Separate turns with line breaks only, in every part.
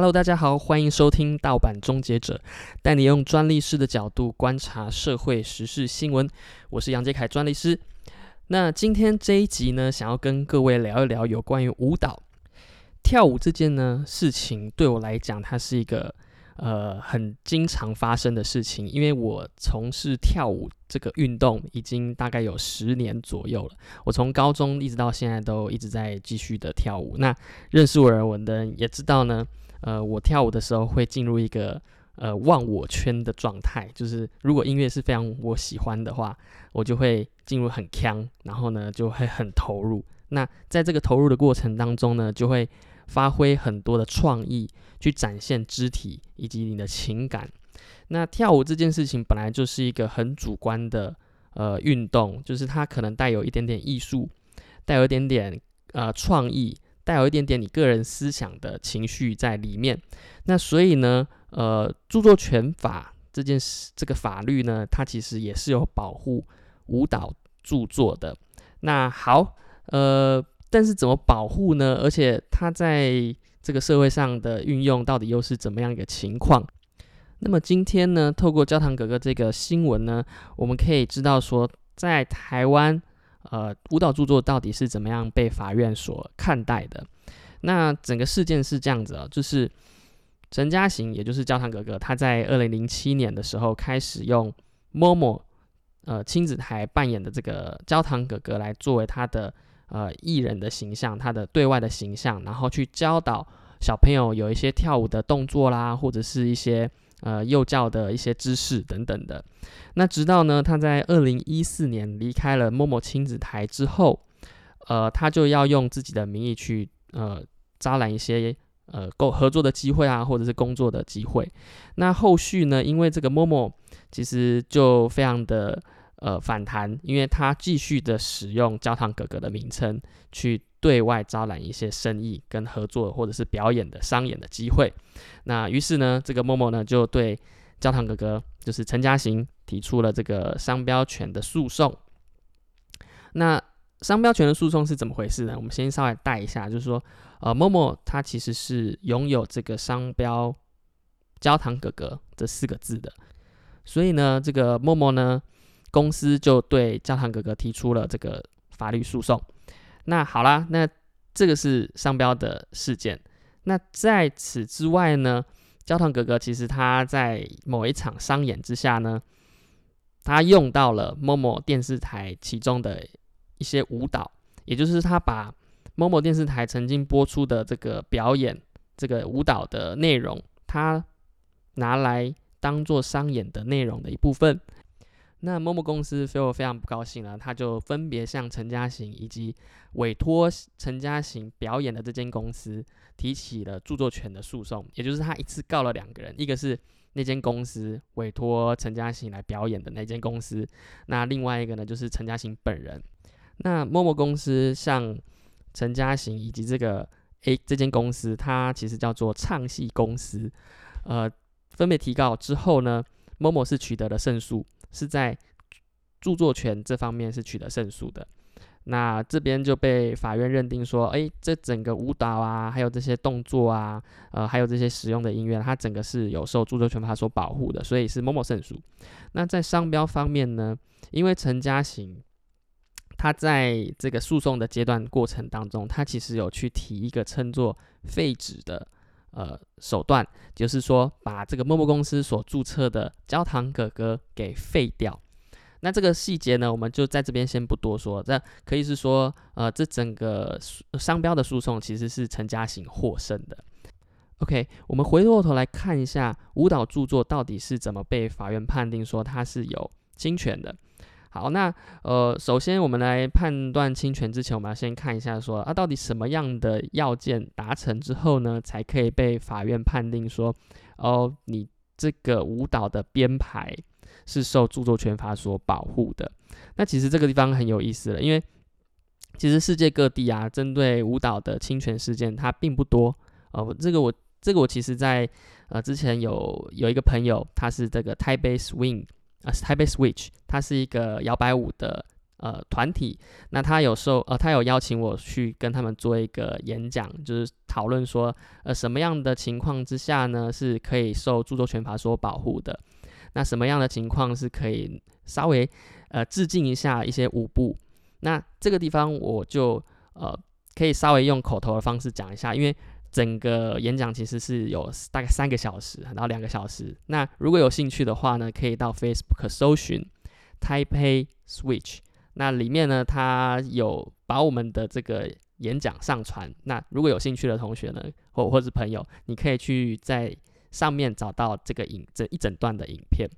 Hello，大家好，欢迎收听盗版终结者，带你用专利师的角度观察社会时事新闻。我是杨杰凯专利师。那今天这一集呢，想要跟各位聊一聊有关于舞蹈、跳舞这件呢事情，对我来讲，它是一个。呃，很经常发生的事情，因为我从事跳舞这个运动已经大概有十年左右了。我从高中一直到现在都一直在继续的跳舞。那认识我人的人也知道呢，呃，我跳舞的时候会进入一个呃忘我圈的状态，就是如果音乐是非常我喜欢的话，我就会进入很腔，然后呢就会很投入。那在这个投入的过程当中呢，就会。发挥很多的创意，去展现肢体以及你的情感。那跳舞这件事情本来就是一个很主观的呃运动，就是它可能带有一点点艺术，带有一点点呃创意，带有一点点你个人思想的情绪在里面。那所以呢，呃，著作权法这件事，这个法律呢，它其实也是有保护舞蹈著作的。那好，呃。但是怎么保护呢？而且它在这个社会上的运用到底又是怎么样一个情况？那么今天呢，透过焦糖哥哥这个新闻呢，我们可以知道说，在台湾，呃，舞蹈著作到底是怎么样被法院所看待的？那整个事件是这样子啊，就是陈嘉行，也就是焦糖哥哥，他在二零零七年的时候开始用 Momo 呃亲子台扮演的这个焦糖哥哥来作为他的。呃，艺人的形象，他的对外的形象，然后去教导小朋友有一些跳舞的动作啦，或者是一些呃幼教的一些知识等等的。那直到呢，他在二零一四年离开了某某亲子台之后，呃，他就要用自己的名义去呃招揽一些呃够合作的机会啊，或者是工作的机会。那后续呢，因为这个某某其实就非常的。呃，反弹，因为他继续的使用焦糖哥哥的名称去对外招揽一些生意跟合作或者是表演的商演的机会。那于是呢，这个默默呢就对焦糖哥哥，就是陈嘉行提出了这个商标权的诉讼。那商标权的诉讼是怎么回事呢？我们先稍微带一下，就是说，呃，默默他其实是拥有这个商标“焦糖哥哥”这四个字的，所以呢，这个默默呢。公司就对焦糖哥哥提出了这个法律诉讼。那好啦，那这个是商标的事件。那在此之外呢，焦糖哥哥其实他在某一场商演之下呢，他用到了某某电视台其中的一些舞蹈，也就是他把某某电视台曾经播出的这个表演这个舞蹈的内容，他拿来当做商演的内容的一部分。那某某公司非我非常不高兴了，他就分别向陈嘉行以及委托陈嘉行表演的这间公司提起了著作权的诉讼，也就是他一次告了两个人，一个是那间公司委托陈嘉行来表演的那间公司，那另外一个呢就是陈嘉行本人。那某某公司向陈嘉行以及这个 A 这间公司，它其实叫做唱戏公司，呃，分别提告之后呢，某某是取得了胜诉。是在著作权这方面是取得胜诉的，那这边就被法院认定说，哎，这整个舞蹈啊，还有这些动作啊，呃，还有这些使用的音乐，它整个是有受著作权法所保护的，所以是某某胜诉。那在商标方面呢，因为陈嘉行他在这个诉讼的阶段过程当中，他其实有去提一个称作废纸的。呃，手段就是说，把这个陌陌公司所注册的焦糖哥哥给废掉。那这个细节呢，我们就在这边先不多说。这可以是说，呃，这整个商标的诉讼其实是陈嘉行获胜的。OK，我们回过头来看一下舞蹈著作到底是怎么被法院判定说它是有侵权的。好，那呃，首先我们来判断侵权之前，我们要先看一下，说啊，到底什么样的要件达成之后呢，才可以被法院判定说，哦，你这个舞蹈的编排是受著作权法所保护的。那其实这个地方很有意思了，因为其实世界各地啊，针对舞蹈的侵权事件它并不多。哦，这个我这个我其实在呃之前有有一个朋友，他是这个台北 Swing。啊，台北 Switch，它是一个摇摆舞的呃团体，那他有时候呃他有邀请我去跟他们做一个演讲，就是讨论说呃什么样的情况之下呢是可以受著作权法所保护的，那什么样的情况是可以稍微呃致敬一下一些舞步，那这个地方我就呃可以稍微用口头的方式讲一下，因为。整个演讲其实是有大概三个小时，然后两个小时。那如果有兴趣的话呢，可以到 Facebook 搜寻 Taipei Switch。那里面呢，它有把我们的这个演讲上传。那如果有兴趣的同学呢，或或是朋友，你可以去在上面找到这个影这一整段的影片。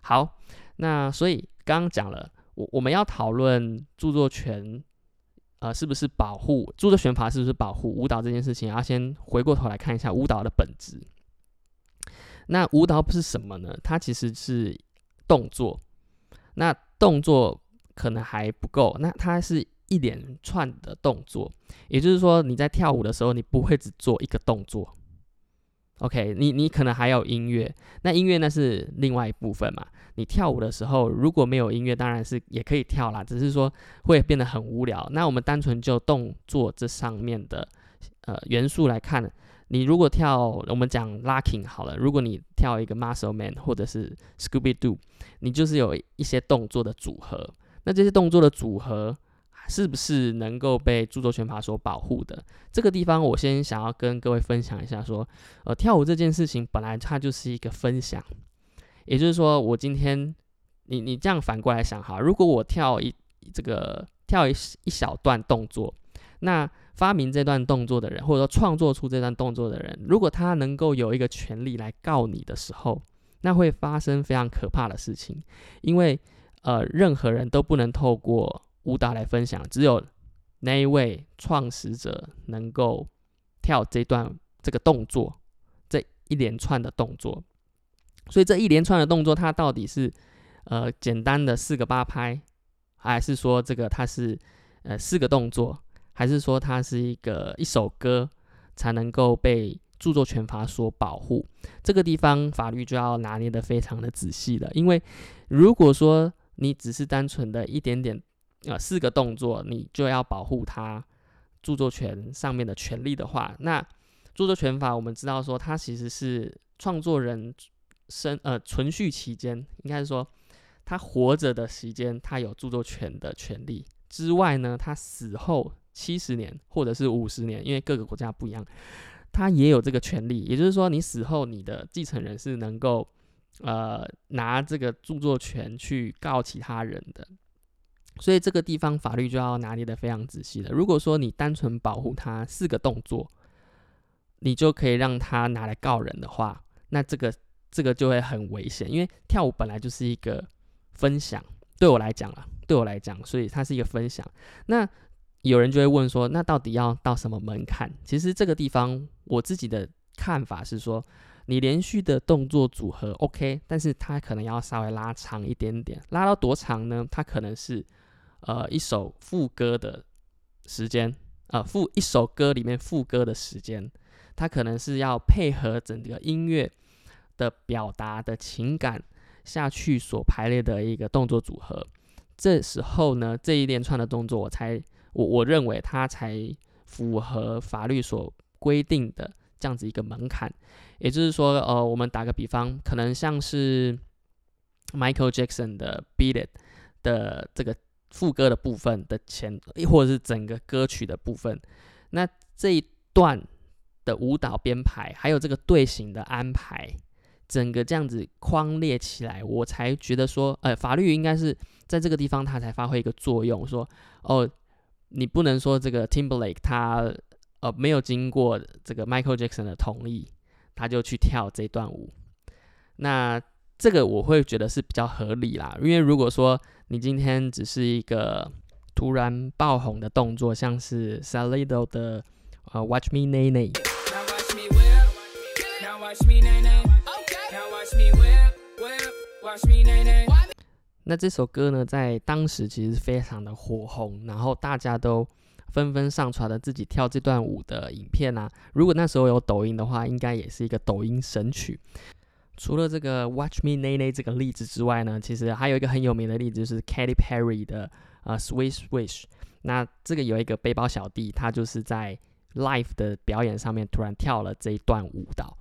好，那所以刚刚讲了，我我们要讨论著作权。呃，是不是保护著作权法？是不是保护舞蹈这件事情？要先回过头来看一下舞蹈的本质。那舞蹈是什么呢？它其实是动作。那动作可能还不够，那它是一连串的动作。也就是说，你在跳舞的时候，你不会只做一个动作。OK，你你可能还有音乐，那音乐那是另外一部分嘛。你跳舞的时候如果没有音乐，当然是也可以跳啦，只是说会变得很无聊。那我们单纯就动作这上面的呃元素来看，你如果跳我们讲 locking 好了，如果你跳一个 muscle man 或者是 Scooby Doo，你就是有一些动作的组合。那这些动作的组合。是不是能够被著作权法所保护的？这个地方，我先想要跟各位分享一下，说，呃，跳舞这件事情本来它就是一个分享，也就是说，我今天，你你这样反过来想哈，如果我跳一这个跳一一小段动作，那发明这段动作的人，或者说创作出这段动作的人，如果他能够有一个权利来告你的时候，那会发生非常可怕的事情，因为呃，任何人都不能透过。舞蹈来分享，只有那一位创始者能够跳这段这个动作，这一连串的动作。所以这一连串的动作，它到底是呃简单的四个八拍，还是说这个它是呃四个动作，还是说它是一个一首歌才能够被著作权法所保护？这个地方法律就要拿捏的非常的仔细了。因为如果说你只是单纯的一点点。啊，四个动作你就要保护它著作权上面的权利的话，那著作权法我们知道说，它其实是创作人生呃存续期间，应该是说他活着的时间，他有著作权的权利之外呢，他死后七十年或者是五十年，因为各个国家不一样，他也有这个权利。也就是说，你死后你的继承人是能够呃拿这个著作权去告其他人的。所以这个地方法律就要拿捏的非常仔细了。如果说你单纯保护他四个动作，你就可以让他拿来告人的话，那这个这个就会很危险。因为跳舞本来就是一个分享，对我来讲啊，对我来讲，所以它是一个分享。那有人就会问说，那到底要到什么门槛？其实这个地方我自己的看法是说，你连续的动作组合 OK，但是它可能要稍微拉长一点点，拉到多长呢？它可能是。呃，一首副歌的时间，呃，副一首歌里面副歌的时间，它可能是要配合整个音乐的表达的情感下去所排列的一个动作组合。这时候呢，这一连串的动作，我才我我认为它才符合法律所规定的这样子一个门槛。也就是说，呃，我们打个比方，可能像是 Michael Jackson 的《Beat It》的这个。副歌的部分的前，或者是整个歌曲的部分，那这一段的舞蹈编排，还有这个队形的安排，整个这样子框列起来，我才觉得说，呃，法律应该是在这个地方它才发挥一个作用，说，哦，你不能说这个 Timberlake 他呃没有经过这个 Michael Jackson 的同意，他就去跳这段舞，那这个我会觉得是比较合理啦，因为如果说你今天只是一个突然爆红的动作，像是 Salido 的呃 Watch Me Nay Nay。那这首歌呢，在当时其实非常的火红，然后大家都纷纷上传了自己跳这段舞的影片啊。如果那时候有抖音的话，应该也是一个抖音神曲。除了这个 Watch Me Nay Nay 这个例子之外呢，其实还有一个很有名的例子，就是 Katy Perry 的呃，Swish Swish。那这个有一个背包小弟，他就是在 live 的表演上面突然跳了这一段舞蹈。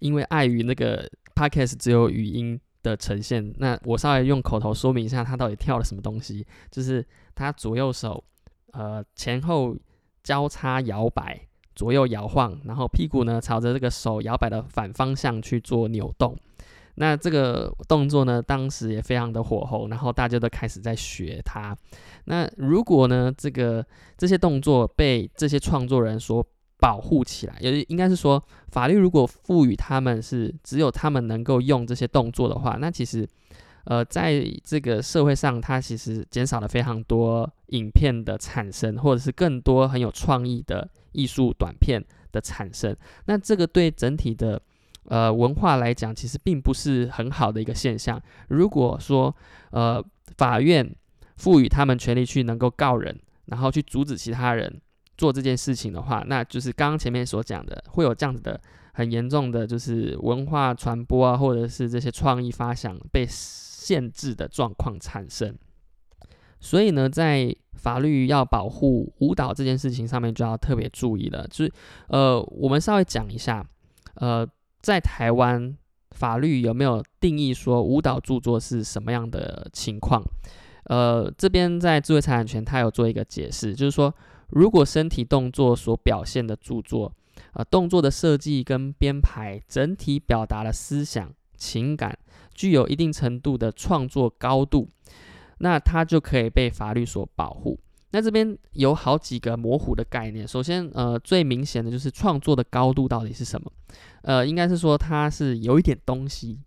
因为碍于那个 podcast 只有语音的呈现，那我稍微用口头说明一下，他到底跳了什么东西。就是他左右手呃前后交叉摇摆，左右摇晃，然后屁股呢朝着这个手摇摆的反方向去做扭动。那这个动作呢，当时也非常的火候，然后大家都开始在学它。那如果呢，这个这些动作被这些创作人所保护起来，也应该是说，法律如果赋予他们是只有他们能够用这些动作的话，那其实，呃，在这个社会上，它其实减少了非常多影片的产生，或者是更多很有创意的艺术短片的产生。那这个对整体的呃文化来讲，其实并不是很好的一个现象。如果说呃法院赋予他们权利去能够告人，然后去阻止其他人。做这件事情的话，那就是刚刚前面所讲的，会有这样子的很严重的，就是文化传播啊，或者是这些创意发想被限制的状况产生。所以呢，在法律要保护舞蹈这件事情上面，就要特别注意了。就是呃，我们稍微讲一下，呃，在台湾法律有没有定义说舞蹈著作是什么样的情况？呃，这边在智慧财产权，它有做一个解释，就是说。如果身体动作所表现的著作，呃，动作的设计跟编排整体表达了思想情感，具有一定程度的创作高度，那它就可以被法律所保护。那这边有好几个模糊的概念。首先，呃，最明显的就是创作的高度到底是什么？呃，应该是说它是有一点东西。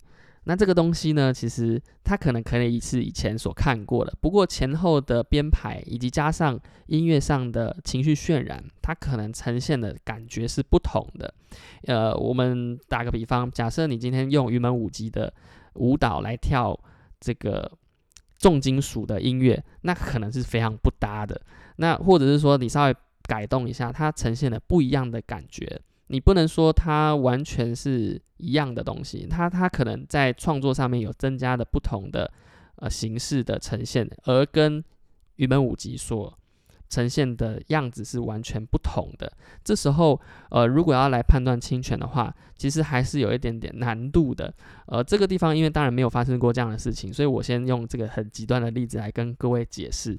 那这个东西呢，其实它可能可以是以前所看过的，不过前后的编排以及加上音乐上的情绪渲染，它可能呈现的感觉是不同的。呃，我们打个比方，假设你今天用云门舞集的舞蹈来跳这个重金属的音乐，那可能是非常不搭的。那或者是说你稍微改动一下，它呈现了不一样的感觉。你不能说它完全是一样的东西，它它可能在创作上面有增加的不同的呃形式的呈现，而跟原本五集所呈现的样子是完全不同的。这时候呃，如果要来判断侵权的话，其实还是有一点点难度的。呃，这个地方因为当然没有发生过这样的事情，所以我先用这个很极端的例子来跟各位解释，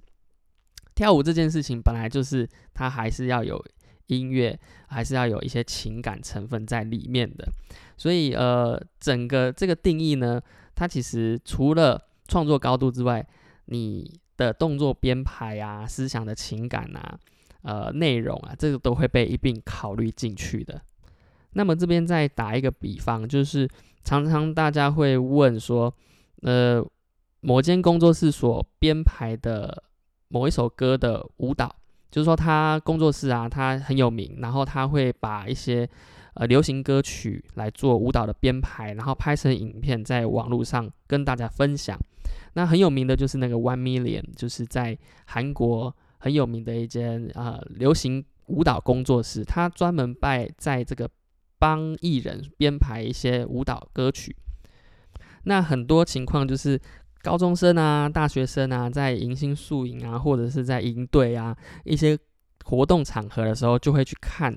跳舞这件事情本来就是它还是要有。音乐还是要有一些情感成分在里面的，所以呃，整个这个定义呢，它其实除了创作高度之外，你的动作编排啊、思想的情感啊、呃内容啊，这个都会被一并考虑进去的。那么这边再打一个比方，就是常常大家会问说，呃，某间工作室所编排的某一首歌的舞蹈。就是说，他工作室啊，他很有名，然后他会把一些呃流行歌曲来做舞蹈的编排，然后拍成影片，在网络上跟大家分享。那很有名的就是那个 One Million，就是在韩国很有名的一间啊流行舞蹈工作室，他专门拜在这个帮艺人编排一些舞蹈歌曲。那很多情况就是。高中生啊，大学生啊，在迎新宿营啊，或者是在营队啊，一些活动场合的时候，就会去看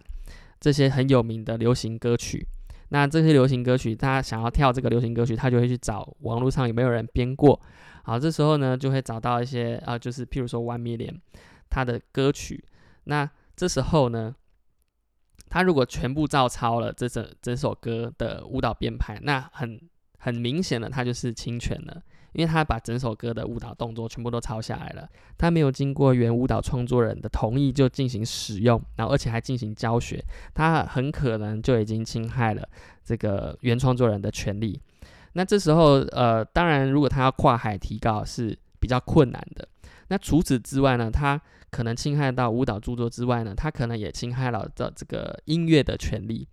这些很有名的流行歌曲。那这些流行歌曲，他想要跳这个流行歌曲，他就会去找网络上有没有人编过。好，这时候呢，就会找到一些啊，就是譬如说 One Million 他的歌曲。那这时候呢，他如果全部照抄了这整整首歌的舞蹈编排，那很很明显的，他就是侵权了。因为他把整首歌的舞蹈动作全部都抄下来了，他没有经过原舞蹈创作人的同意就进行使用，然后而且还进行教学，他很可能就已经侵害了这个原创作人的权利。那这时候，呃，当然如果他要跨海提告是比较困难的。那除此之外呢，他可能侵害到舞蹈著作之外呢，他可能也侵害了的这个音乐的权利。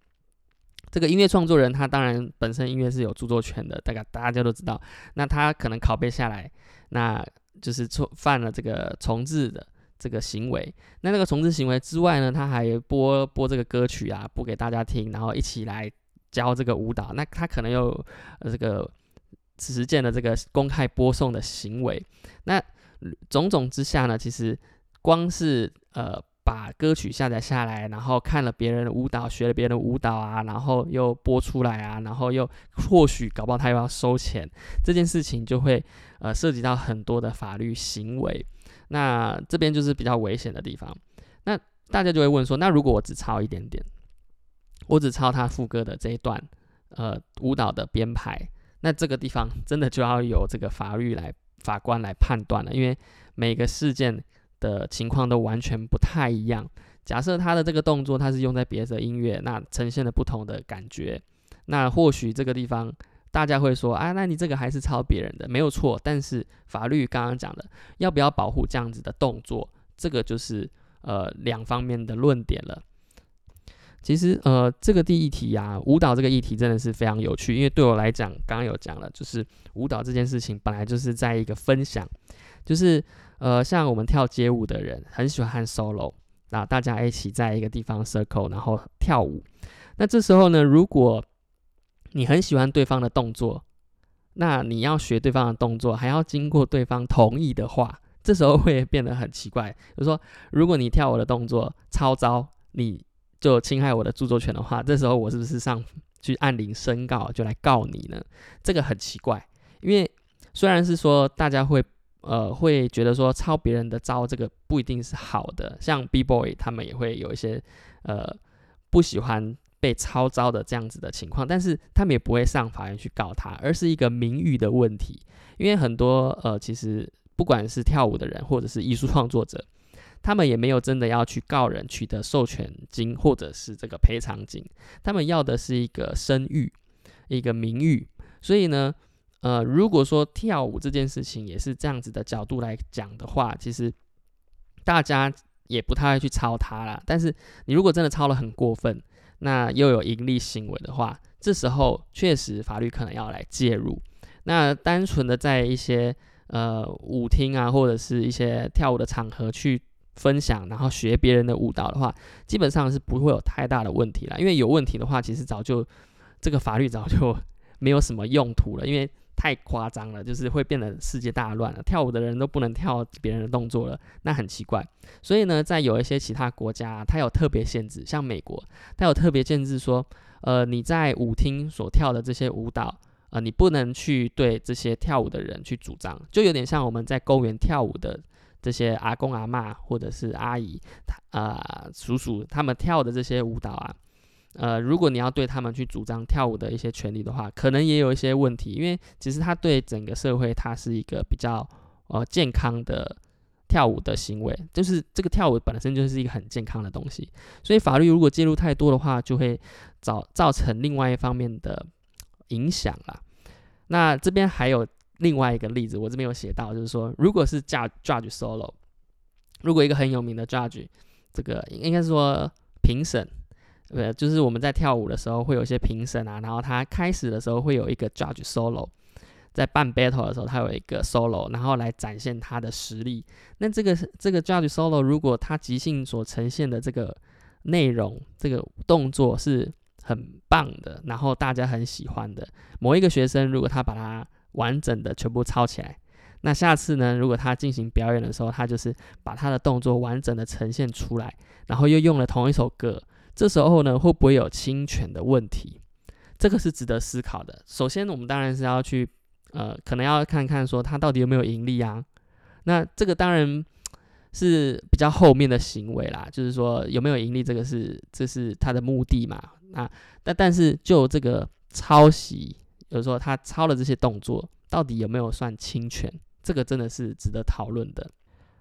这个音乐创作人，他当然本身音乐是有著作权的，大概大家都知道。那他可能拷贝下来，那就是错犯了这个重置的这个行为。那那个重置行为之外呢，他还播播这个歌曲啊，播给大家听，然后一起来教这个舞蹈，那他可能有这个实践的这个公开播送的行为，那种种之下呢，其实光是呃。把歌曲下载下来，然后看了别人的舞蹈，学了别人的舞蹈啊，然后又播出来啊，然后又或许搞不好他又要收钱，这件事情就会呃涉及到很多的法律行为，那这边就是比较危险的地方。那大家就会问说，那如果我只抄一点点，我只抄他副歌的这一段呃舞蹈的编排，那这个地方真的就要由这个法律来法官来判断了，因为每个事件。的情况都完全不太一样。假设他的这个动作，他是用在别的音乐，那呈现了不同的感觉。那或许这个地方大家会说，啊，那你这个还是抄别人的，没有错。但是法律刚刚讲的，要不要保护这样子的动作，这个就是呃两方面的论点了。其实呃这个第一题啊，舞蹈这个议题真的是非常有趣，因为对我来讲，刚刚有讲了，就是舞蹈这件事情本来就是在一个分享，就是。呃，像我们跳街舞的人很喜欢 solo，那大家一起在一个地方 circle，然后跳舞。那这时候呢，如果你很喜欢对方的动作，那你要学对方的动作，还要经过对方同意的话，这时候会变得很奇怪。就是说，如果你跳我的动作超招，你就侵害我的著作权的话，这时候我是不是上去按铃申告，就来告你呢？这个很奇怪，因为虽然是说大家会。呃，会觉得说抄别人的招，这个不一定是好的。像 B boy 他们也会有一些呃不喜欢被抄招的这样子的情况，但是他们也不会上法院去告他，而是一个名誉的问题。因为很多呃，其实不管是跳舞的人或者是艺术创作者，他们也没有真的要去告人取得授权金或者是这个赔偿金，他们要的是一个声誉，一个名誉。所以呢。呃，如果说跳舞这件事情也是这样子的角度来讲的话，其实大家也不太会去抄它啦。但是你如果真的抄了很过分，那又有盈利行为的话，这时候确实法律可能要来介入。那单纯的在一些呃舞厅啊，或者是一些跳舞的场合去分享，然后学别人的舞蹈的话，基本上是不会有太大的问题了。因为有问题的话，其实早就这个法律早就没有什么用途了，因为。太夸张了，就是会变得世界大乱了。跳舞的人都不能跳别人的动作了，那很奇怪。所以呢，在有一些其他国家，它有特别限制，像美国，它有特别限制说，呃，你在舞厅所跳的这些舞蹈，呃，你不能去对这些跳舞的人去主张，就有点像我们在公园跳舞的这些阿公阿妈或者是阿姨，他啊叔叔他们跳的这些舞蹈啊。呃，如果你要对他们去主张跳舞的一些权利的话，可能也有一些问题，因为其实他对整个社会，它是一个比较呃健康的跳舞的行为，就是这个跳舞本身就是一个很健康的东西，所以法律如果介入太多的话，就会造造成另外一方面的影响啦。那这边还有另外一个例子，我这边有写到，就是说，如果是 judge judge solo，如果一个很有名的 judge，这个应该是说评审。呃，就是我们在跳舞的时候会有一些评审啊，然后他开始的时候会有一个 judge solo，在办 battle 的时候他有一个 solo，然后来展现他的实力。那这个这个 judge solo 如果他即兴所呈现的这个内容、这个动作是很棒的，然后大家很喜欢的，某一个学生如果他把它完整的全部抄起来，那下次呢，如果他进行表演的时候，他就是把他的动作完整的呈现出来，然后又用了同一首歌。这时候呢，会不会有侵权的问题？这个是值得思考的。首先，我们当然是要去，呃，可能要看看说他到底有没有盈利啊。那这个当然是比较后面的行为啦，就是说有没有盈利，这个是这是他的目的嘛。那但但是就这个抄袭，有时候他抄了这些动作，到底有没有算侵权？这个真的是值得讨论的。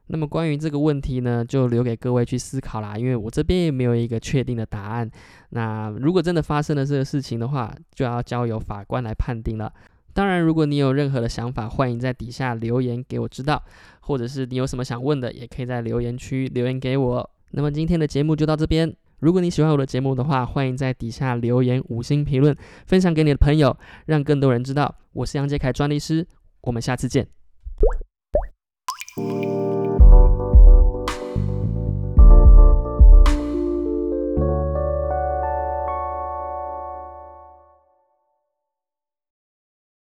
那么关于这个问题呢，就留给各位去思考啦，因为我这边也没有一个确定的答案。那如果真的发生了这个事情的话，就要交由法官来判定了。当然，如果你有任何的想法，欢迎在底下留言给我知道，或者是你有什么想问的，也可以在留言区留言给我。那么今天的节目就到这边。如果你喜欢我的节目的话，欢迎在底下留言五星评论，分享给你的朋友，让更多人知道我是杨杰凯专利师。我们下次见。